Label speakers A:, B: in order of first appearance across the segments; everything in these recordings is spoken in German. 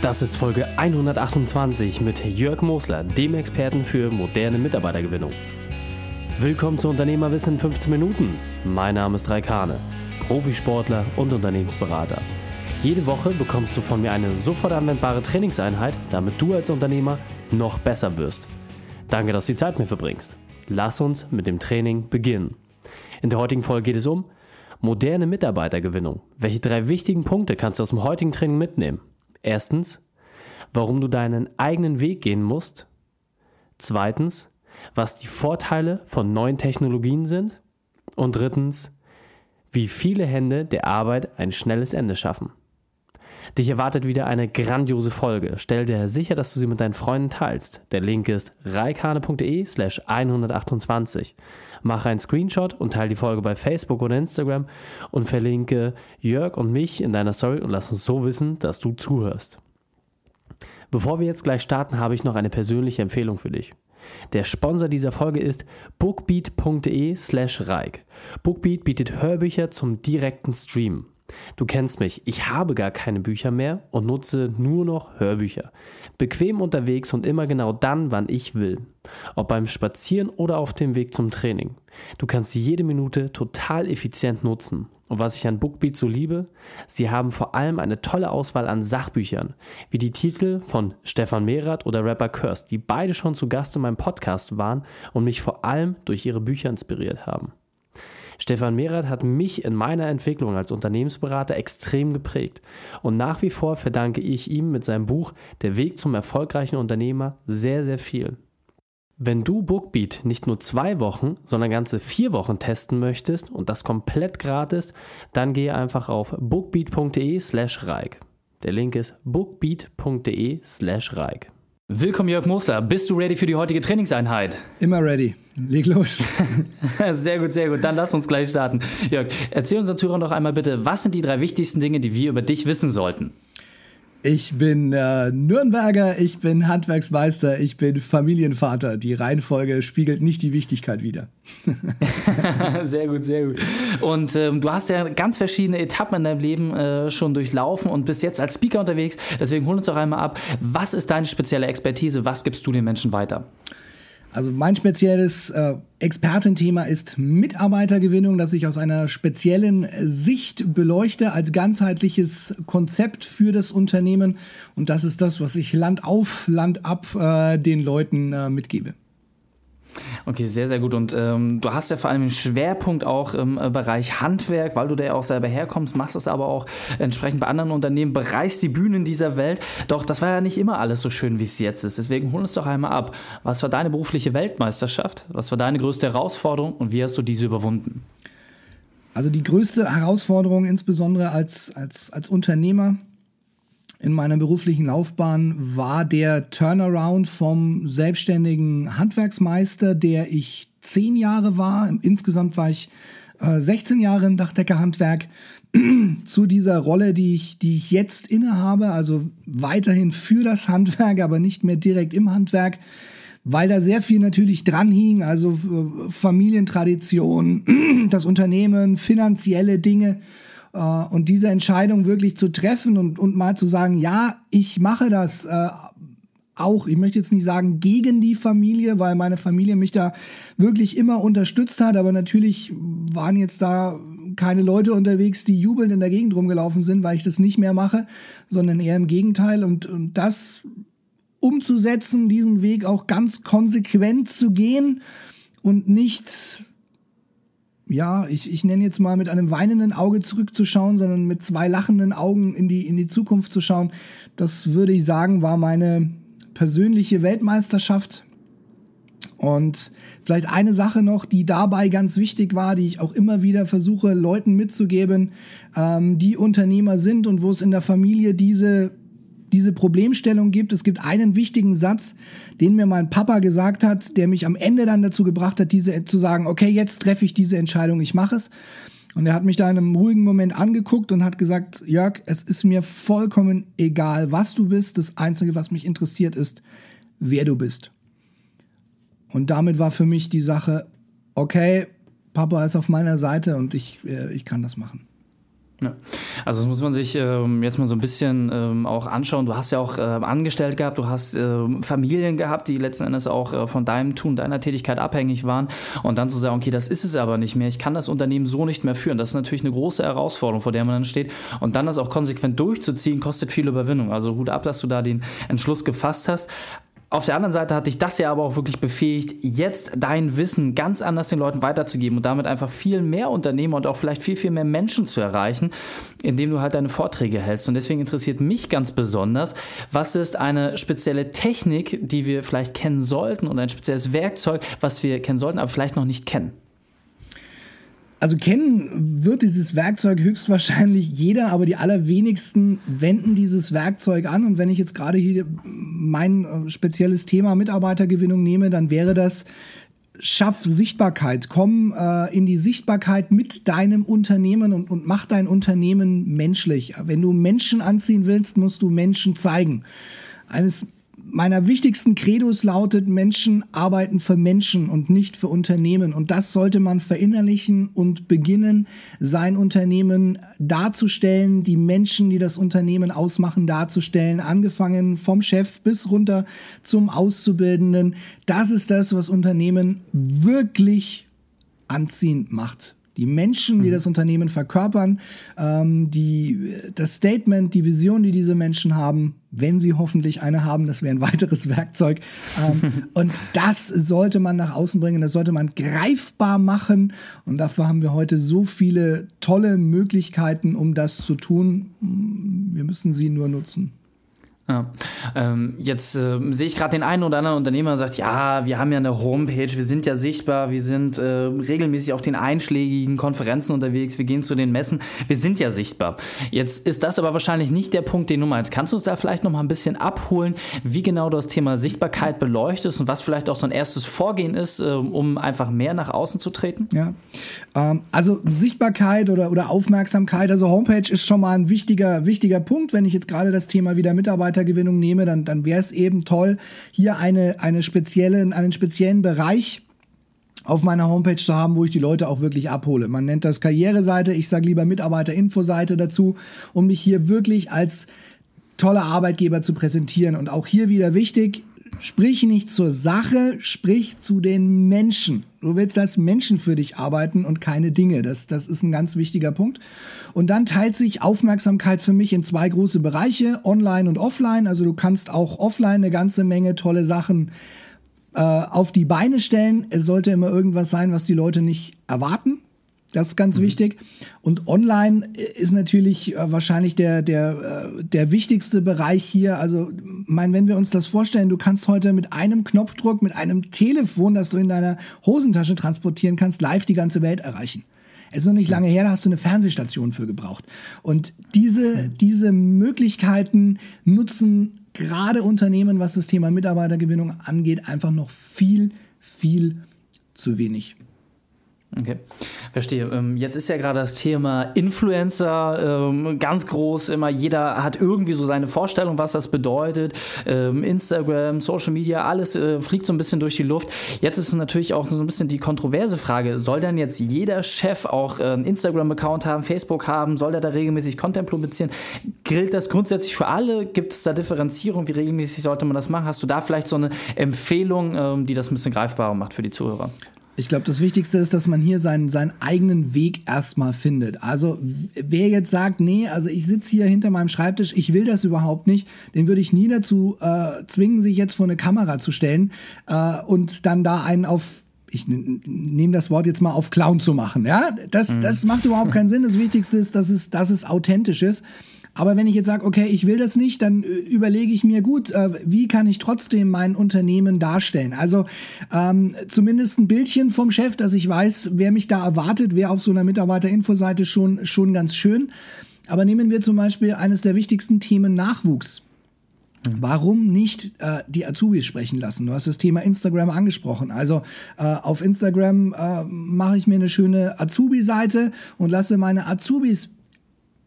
A: Das ist Folge 128 mit Jörg Mosler, dem Experten für moderne Mitarbeitergewinnung. Willkommen zu Unternehmerwissen in 15 Minuten. Mein Name ist Raikane, Profisportler und Unternehmensberater. Jede Woche bekommst du von mir eine sofort anwendbare Trainingseinheit, damit du als Unternehmer noch besser wirst. Danke, dass du die Zeit mir verbringst. Lass uns mit dem Training beginnen. In der heutigen Folge geht es um moderne Mitarbeitergewinnung. Welche drei wichtigen Punkte kannst du aus dem heutigen Training mitnehmen? Erstens, warum du deinen eigenen Weg gehen musst. Zweitens, was die Vorteile von neuen Technologien sind. Und drittens, wie viele Hände der Arbeit ein schnelles Ende schaffen. Dich erwartet wieder eine grandiose Folge. Stell dir sicher, dass du sie mit deinen Freunden teilst. Der Link ist reikane.de slash 128. Mach einen Screenshot und teile die Folge bei Facebook oder Instagram und verlinke Jörg und mich in deiner Story und lass uns so wissen, dass du zuhörst. Bevor wir jetzt gleich starten, habe ich noch eine persönliche Empfehlung für dich. Der Sponsor dieser Folge ist bookbeat.de slash Reik. Bookbeat bietet Hörbücher zum direkten Stream. Du kennst mich, ich habe gar keine Bücher mehr und nutze nur noch Hörbücher. Bequem unterwegs und immer genau dann, wann ich will. Ob beim Spazieren oder auf dem Weg zum Training. Du kannst jede Minute total effizient nutzen. Und was ich an Bookbeat so liebe, sie haben vor allem eine tolle Auswahl an Sachbüchern, wie die Titel von Stefan Mehrath oder Rapper Curse, die beide schon zu Gast in meinem Podcast waren und mich vor allem durch ihre Bücher inspiriert haben. Stefan Mehrath hat mich in meiner Entwicklung als Unternehmensberater extrem geprägt. Und nach wie vor verdanke ich ihm mit seinem Buch Der Weg zum erfolgreichen Unternehmer sehr, sehr viel. Wenn du Bookbeat nicht nur zwei Wochen, sondern ganze vier Wochen testen möchtest und das komplett gratis, dann gehe einfach auf bookbeat.de slash Reik. Der Link ist bookbeat.de slash Reik. Willkommen Jörg Mosler, bist du ready für die heutige Trainingseinheit?
B: Immer ready. Leg los.
A: sehr gut, sehr gut. Dann lass uns gleich starten. Jörg, erzähl unseren Zuhörern doch einmal bitte, was sind die drei wichtigsten Dinge, die wir über dich wissen sollten?
B: Ich bin äh, Nürnberger, ich bin Handwerksmeister, ich bin Familienvater. Die Reihenfolge spiegelt nicht die Wichtigkeit wider.
A: sehr gut, sehr gut. Und ähm, du hast ja ganz verschiedene Etappen in deinem Leben äh, schon durchlaufen und bist jetzt als Speaker unterwegs. Deswegen hol uns doch einmal ab. Was ist deine spezielle Expertise? Was gibst du den Menschen weiter?
B: Also mein spezielles äh, Expertenthema ist Mitarbeitergewinnung, das ich aus einer speziellen Sicht beleuchte als ganzheitliches Konzept für das Unternehmen. Und das ist das, was ich Land auf, Land ab äh, den Leuten äh, mitgebe.
A: Okay, sehr, sehr gut. Und ähm, du hast ja vor allem einen Schwerpunkt auch im äh, Bereich Handwerk, weil du da ja auch selber herkommst, machst es aber auch entsprechend bei anderen Unternehmen, bereist die Bühnen dieser Welt. Doch das war ja nicht immer alles so schön, wie es jetzt ist. Deswegen hol uns doch einmal ab. Was war deine berufliche Weltmeisterschaft? Was war deine größte Herausforderung und wie hast du diese überwunden?
B: Also die größte Herausforderung, insbesondere als, als, als Unternehmer, in meiner beruflichen Laufbahn war der Turnaround vom selbstständigen Handwerksmeister, der ich zehn Jahre war. Insgesamt war ich äh, 16 Jahre im Dachdeckerhandwerk zu dieser Rolle, die ich, die ich jetzt innehabe, also weiterhin für das Handwerk, aber nicht mehr direkt im Handwerk, weil da sehr viel natürlich dran hing, also äh, Familientradition, das Unternehmen, finanzielle Dinge. Äh, und diese Entscheidung wirklich zu treffen und, und mal zu sagen, ja, ich mache das äh, auch, ich möchte jetzt nicht sagen gegen die Familie, weil meine Familie mich da wirklich immer unterstützt hat, aber natürlich waren jetzt da keine Leute unterwegs, die jubelnd in der Gegend rumgelaufen sind, weil ich das nicht mehr mache, sondern eher im Gegenteil. Und, und das umzusetzen, diesen Weg auch ganz konsequent zu gehen und nicht ja, ich, ich nenne jetzt mal mit einem weinenden Auge zurückzuschauen, sondern mit zwei lachenden Augen in die, in die Zukunft zu schauen, das würde ich sagen, war meine persönliche Weltmeisterschaft. Und vielleicht eine Sache noch, die dabei ganz wichtig war, die ich auch immer wieder versuche, Leuten mitzugeben, ähm, die Unternehmer sind und wo es in der Familie diese diese Problemstellung gibt. Es gibt einen wichtigen Satz, den mir mein Papa gesagt hat, der mich am Ende dann dazu gebracht hat, diese zu sagen, okay, jetzt treffe ich diese Entscheidung, ich mache es. Und er hat mich da in einem ruhigen Moment angeguckt und hat gesagt, Jörg, es ist mir vollkommen egal, was du bist. Das Einzige, was mich interessiert, ist, wer du bist. Und damit war für mich die Sache, okay, Papa ist auf meiner Seite und ich, äh, ich kann das machen.
C: Ja. Also das muss man sich ähm, jetzt mal so ein bisschen ähm, auch anschauen. Du hast ja auch äh, angestellt gehabt, du hast äh, Familien gehabt, die letzten Endes auch äh, von deinem Tun, deiner Tätigkeit abhängig waren. Und dann zu sagen, okay, das ist es aber nicht mehr, ich kann das Unternehmen so nicht mehr führen. Das ist natürlich eine große Herausforderung, vor der man dann steht. Und dann das auch konsequent durchzuziehen, kostet viel Überwindung. Also Hut ab, dass du da den Entschluss gefasst hast. Auf der anderen Seite hat dich das ja aber auch wirklich befähigt, jetzt dein Wissen ganz anders den Leuten weiterzugeben und damit einfach viel mehr Unternehmer und auch vielleicht viel, viel mehr Menschen zu erreichen, indem du halt deine Vorträge hältst. Und deswegen interessiert mich ganz besonders, was ist eine spezielle Technik, die wir vielleicht kennen sollten oder ein spezielles Werkzeug, was wir kennen sollten, aber vielleicht noch nicht kennen?
B: Also kennen wird dieses Werkzeug höchstwahrscheinlich jeder, aber die allerwenigsten wenden dieses Werkzeug an. Und wenn ich jetzt gerade hier mein äh, spezielles Thema Mitarbeitergewinnung nehme, dann wäre das Schaff Sichtbarkeit. Komm äh, in die Sichtbarkeit mit deinem Unternehmen und, und mach dein Unternehmen menschlich. Wenn du Menschen anziehen willst, musst du Menschen zeigen. Eines meiner wichtigsten Credos lautet, Menschen arbeiten für Menschen und nicht für Unternehmen. Und das sollte man verinnerlichen und beginnen, sein Unternehmen darzustellen, die Menschen, die das Unternehmen ausmachen, darzustellen, angefangen vom Chef bis runter zum Auszubildenden. Das ist das, was Unternehmen wirklich anziehend macht die Menschen, die mhm. das Unternehmen verkörpern, ähm, die, das Statement, die Vision, die diese Menschen haben, wenn sie hoffentlich eine haben, das wäre ein weiteres Werkzeug. Ähm, und das sollte man nach außen bringen, das sollte man greifbar machen. Und dafür haben wir heute so viele tolle Möglichkeiten, um das zu tun. Wir müssen sie nur nutzen.
C: Ja. Ähm, jetzt äh, sehe ich gerade den einen oder anderen Unternehmer, sagt, ja, wir haben ja eine Homepage, wir sind ja sichtbar, wir sind äh, regelmäßig auf den einschlägigen Konferenzen unterwegs, wir gehen zu den Messen, wir sind ja sichtbar. Jetzt ist das aber wahrscheinlich nicht der Punkt, den du meinst. Kannst du uns da vielleicht noch mal ein bisschen abholen, wie genau du das Thema Sichtbarkeit beleuchtest und was vielleicht auch so ein erstes Vorgehen ist, äh, um einfach mehr nach außen zu treten?
B: Ja, ähm, also Sichtbarkeit oder, oder Aufmerksamkeit, also Homepage ist schon mal ein wichtiger, wichtiger Punkt, wenn ich jetzt gerade das Thema wieder Mitarbeiter Mitarbeitergewinnung nehme, dann, dann wäre es eben toll, hier eine, eine spezielle, einen speziellen Bereich auf meiner Homepage zu haben, wo ich die Leute auch wirklich abhole. Man nennt das Karriereseite, ich sage lieber Mitarbeiterinfoseite dazu, um mich hier wirklich als toller Arbeitgeber zu präsentieren. Und auch hier wieder wichtig, Sprich nicht zur Sache, sprich zu den Menschen. Du willst, dass Menschen für dich arbeiten und keine Dinge. Das, das ist ein ganz wichtiger Punkt. Und dann teilt sich Aufmerksamkeit für mich in zwei große Bereiche, online und offline. Also du kannst auch offline eine ganze Menge tolle Sachen äh, auf die Beine stellen. Es sollte immer irgendwas sein, was die Leute nicht erwarten. Das ist ganz mhm. wichtig. Und online ist natürlich äh, wahrscheinlich der, der, äh, der wichtigste Bereich hier. Also, mein, wenn wir uns das vorstellen, du kannst heute mit einem Knopfdruck, mit einem Telefon, das du in deiner Hosentasche transportieren kannst, live die ganze Welt erreichen. Es ist noch nicht lange her, da hast du eine Fernsehstation für gebraucht. Und diese, diese Möglichkeiten nutzen gerade Unternehmen, was das Thema Mitarbeitergewinnung angeht, einfach noch viel, viel zu wenig.
C: Okay, verstehe. Ähm, jetzt ist ja gerade das Thema Influencer ähm, ganz groß. Immer jeder hat irgendwie so seine Vorstellung, was das bedeutet. Ähm, Instagram, Social Media, alles äh, fliegt so ein bisschen durch die Luft. Jetzt ist natürlich auch so ein bisschen die kontroverse Frage: Soll denn jetzt jeder Chef auch einen Instagram-Account haben, Facebook haben? Soll der da regelmäßig Content publizieren? Gilt das grundsätzlich für alle? Gibt es da Differenzierung? Wie regelmäßig sollte man das machen? Hast du da vielleicht so eine Empfehlung, die das ein bisschen greifbarer macht für die Zuhörer?
B: Ich glaube, das Wichtigste ist, dass man hier seinen, seinen eigenen Weg erstmal findet. Also wer jetzt sagt, nee, also ich sitze hier hinter meinem Schreibtisch, ich will das überhaupt nicht, den würde ich nie dazu äh, zwingen, sich jetzt vor eine Kamera zu stellen äh, und dann da einen auf ich nehme das Wort jetzt mal auf Clown zu machen. Ja, das, mhm. das macht überhaupt keinen Sinn. Das Wichtigste ist, dass es, dass es authentisch ist. Aber wenn ich jetzt sage, okay, ich will das nicht, dann äh, überlege ich mir gut, äh, wie kann ich trotzdem mein Unternehmen darstellen? Also ähm, zumindest ein Bildchen vom Chef, dass ich weiß, wer mich da erwartet, wer auf so einer Mitarbeiterinfoseite schon, schon ganz schön. Aber nehmen wir zum Beispiel eines der wichtigsten Themen Nachwuchs. Warum nicht äh, die Azubis sprechen lassen? Du hast das Thema Instagram angesprochen. Also äh, auf Instagram äh, mache ich mir eine schöne Azubi-Seite und lasse meine Azubis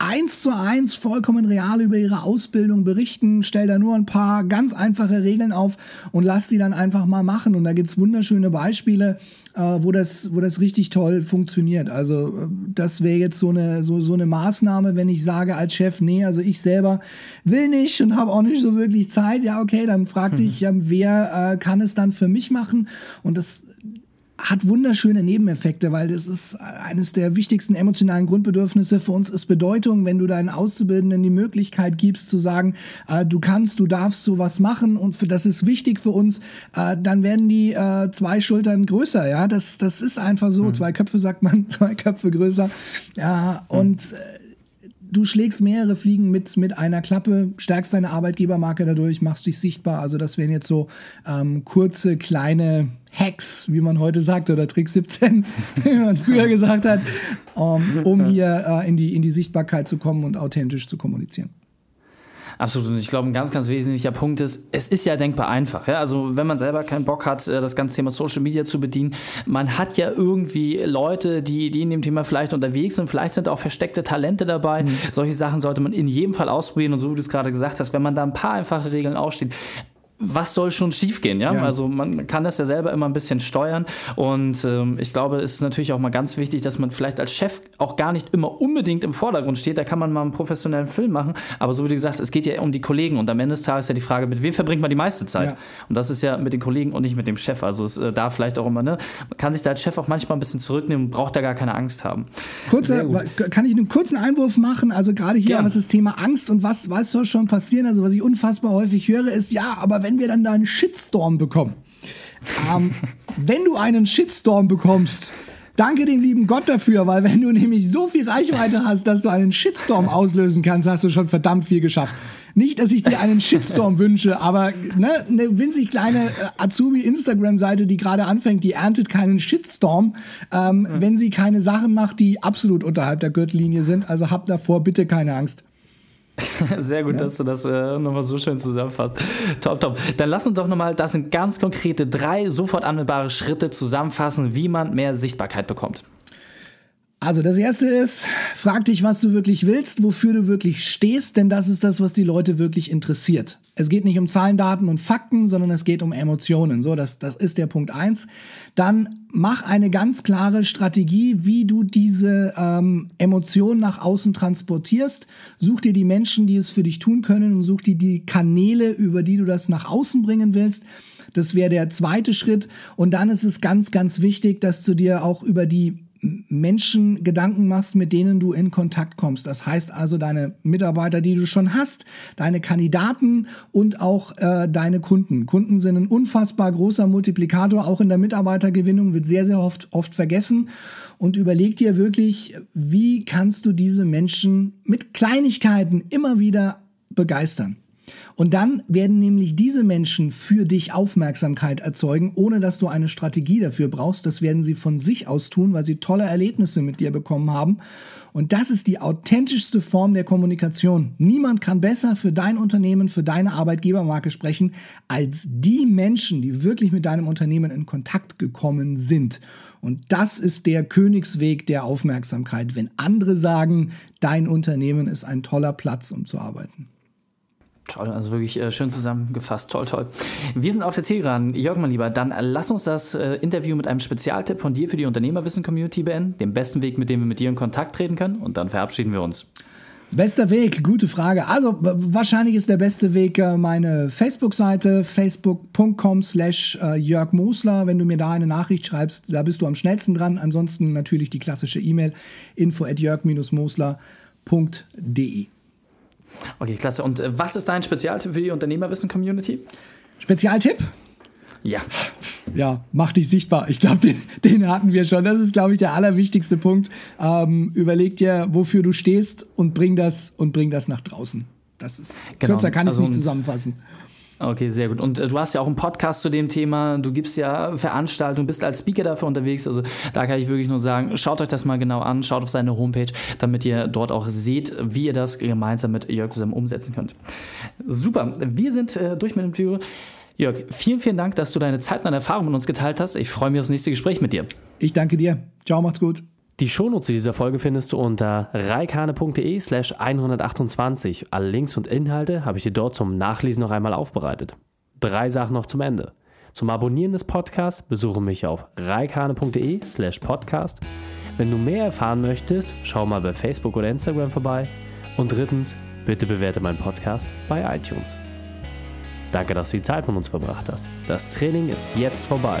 B: eins zu eins vollkommen real über ihre Ausbildung berichten. Stell da nur ein paar ganz einfache Regeln auf und lass die dann einfach mal machen. Und da gibt's wunderschöne Beispiele, äh, wo, das, wo das richtig toll funktioniert. Also äh, das wäre jetzt so eine, so, so eine Maßnahme, wenn ich sage als Chef, nee, also ich selber will nicht und habe auch nicht so wirklich Zeit. Ja, okay, dann frag dich, mhm. wer äh, kann es dann für mich machen? Und das hat wunderschöne Nebeneffekte, weil das ist eines der wichtigsten emotionalen Grundbedürfnisse. Für uns ist Bedeutung, wenn du deinen Auszubildenden die Möglichkeit gibst zu sagen, äh, du kannst, du darfst sowas machen und für, das ist wichtig für uns, äh, dann werden die äh, zwei Schultern größer, ja, das, das ist einfach so, mhm. zwei Köpfe sagt man, zwei Köpfe größer, ja, und äh, du schlägst mehrere Fliegen mit, mit einer Klappe, stärkst deine Arbeitgebermarke dadurch, machst dich sichtbar. Also das wären jetzt so ähm, kurze, kleine Hacks, wie man heute sagt, oder Trick 17, wie man früher gesagt hat, um, ähm, um hier äh, in, die, in die Sichtbarkeit zu kommen und authentisch zu kommunizieren.
C: Absolut. Und ich glaube, ein ganz, ganz wesentlicher Punkt ist, es ist ja denkbar einfach. Ja? Also, wenn man selber keinen Bock hat, äh, das ganze Thema Social Media zu bedienen, man hat ja irgendwie Leute, die, die in dem Thema vielleicht unterwegs sind. Vielleicht sind auch versteckte Talente dabei. Mhm. Solche Sachen sollte man in jedem Fall ausprobieren. Und so wie du es gerade gesagt hast, wenn man da ein paar einfache Regeln aufsteht, was soll schon schiefgehen, ja? ja? Also man kann das ja selber immer ein bisschen steuern und ähm, ich glaube, es ist natürlich auch mal ganz wichtig, dass man vielleicht als Chef auch gar nicht immer unbedingt im Vordergrund steht. Da kann man mal einen professionellen Film machen, aber so wie du gesagt hast, es geht ja um die Kollegen und am Ende des Tages ist ja die Frage, mit wem verbringt man die meiste Zeit? Ja. Und das ist ja mit den Kollegen und nicht mit dem Chef. Also es äh, da vielleicht auch immer, ne? Man kann sich da als Chef auch manchmal ein bisschen zurücknehmen und braucht da gar keine Angst haben.
B: Kurzer, kann ich einen kurzen Einwurf machen? Also gerade hier, Gern. was das Thema Angst und was, was soll schon passieren? Also was ich unfassbar häufig höre, ist ja, aber wenn wenn wir dann da einen Shitstorm bekommen. Ähm, wenn du einen Shitstorm bekommst, danke dem lieben Gott dafür, weil wenn du nämlich so viel Reichweite hast, dass du einen Shitstorm auslösen kannst, hast du schon verdammt viel geschafft. Nicht, dass ich dir einen Shitstorm wünsche, aber ne, eine winzig kleine äh, Azubi-Instagram-Seite, die gerade anfängt, die erntet keinen Shitstorm, ähm, mhm. wenn sie keine Sachen macht, die absolut unterhalb der Gürtellinie sind. Also habt davor bitte keine Angst.
C: Sehr gut, ja. dass du das äh, nochmal so schön zusammenfasst. Top, top. Dann lass uns doch nochmal, das sind ganz konkrete drei sofort anwendbare Schritte zusammenfassen, wie man mehr Sichtbarkeit bekommt.
B: Also das erste ist, frag dich, was du wirklich willst, wofür du wirklich stehst, denn das ist das, was die Leute wirklich interessiert. Es geht nicht um Zahlen, Daten und Fakten, sondern es geht um Emotionen. So, das, das ist der Punkt eins. Dann mach eine ganz klare Strategie, wie du diese ähm, Emotionen nach außen transportierst. Such dir die Menschen, die es für dich tun können und such dir die Kanäle, über die du das nach außen bringen willst. Das wäre der zweite Schritt. Und dann ist es ganz, ganz wichtig, dass du dir auch über die Menschen Gedanken machst, mit denen du in Kontakt kommst. Das heißt also deine Mitarbeiter, die du schon hast, deine Kandidaten und auch äh, deine Kunden. Kunden sind ein unfassbar großer Multiplikator, auch in der Mitarbeitergewinnung wird sehr, sehr oft, oft vergessen. Und überleg dir wirklich, wie kannst du diese Menschen mit Kleinigkeiten immer wieder begeistern. Und dann werden nämlich diese Menschen für dich Aufmerksamkeit erzeugen, ohne dass du eine Strategie dafür brauchst. Das werden sie von sich aus tun, weil sie tolle Erlebnisse mit dir bekommen haben. Und das ist die authentischste Form der Kommunikation. Niemand kann besser für dein Unternehmen, für deine Arbeitgebermarke sprechen, als die Menschen, die wirklich mit deinem Unternehmen in Kontakt gekommen sind. Und das ist der Königsweg der Aufmerksamkeit, wenn andere sagen, dein Unternehmen ist ein toller Platz, um zu arbeiten.
C: Toll, also wirklich äh, schön zusammengefasst. Toll, toll. Wir sind auf der Zielgeraden. Jörg, mein Lieber, dann lass uns das äh, Interview mit einem Spezialtipp von dir für die Unternehmerwissen-Community beenden. Dem besten Weg, mit dem wir mit dir in Kontakt treten können. Und dann verabschieden wir uns.
B: Bester Weg, gute Frage. Also wahrscheinlich ist der beste Weg äh, meine Facebook-Seite, facebook.com slash äh, Jörg Mosler. Wenn du mir da eine Nachricht schreibst, da bist du am schnellsten dran. Ansonsten natürlich die klassische E-Mail info at jörg-mosler.de.
C: Okay, klasse. Und äh, was ist dein Spezialtipp für die Unternehmerwissen-Community?
B: Spezialtipp?
C: Ja.
B: Ja, mach dich sichtbar. Ich glaube, den, den, hatten wir schon. Das ist, glaube ich, der allerwichtigste Punkt. Ähm, überleg dir, wofür du stehst und bring das und bring das nach draußen. Das ist genau. kürzer kann ich also nicht zusammenfassen.
C: Okay, sehr gut. Und äh, du hast ja auch einen Podcast zu dem Thema. Du gibst ja Veranstaltungen, bist als Speaker dafür unterwegs. Also da kann ich wirklich nur sagen, schaut euch das mal genau an, schaut auf seine Homepage, damit ihr dort auch seht, wie ihr das gemeinsam mit Jörg zusammen umsetzen könnt. Super. Wir sind äh, durch mit dem Video. Jörg, vielen, vielen Dank, dass du deine Zeit und deine Erfahrungen mit uns geteilt hast. Ich freue mich auf das nächste Gespräch mit dir.
B: Ich danke dir. Ciao, macht's gut.
A: Die Shownotes zu dieser Folge findest du unter reikane.de slash 128. Alle Links und Inhalte habe ich dir dort zum Nachlesen noch einmal aufbereitet. Drei Sachen noch zum Ende. Zum Abonnieren des Podcasts besuche mich auf reikane.de slash podcast. Wenn du mehr erfahren möchtest, schau mal bei Facebook oder Instagram vorbei. Und drittens, bitte bewerte meinen Podcast bei iTunes. Danke, dass du die Zeit mit uns verbracht hast. Das Training ist jetzt vorbei.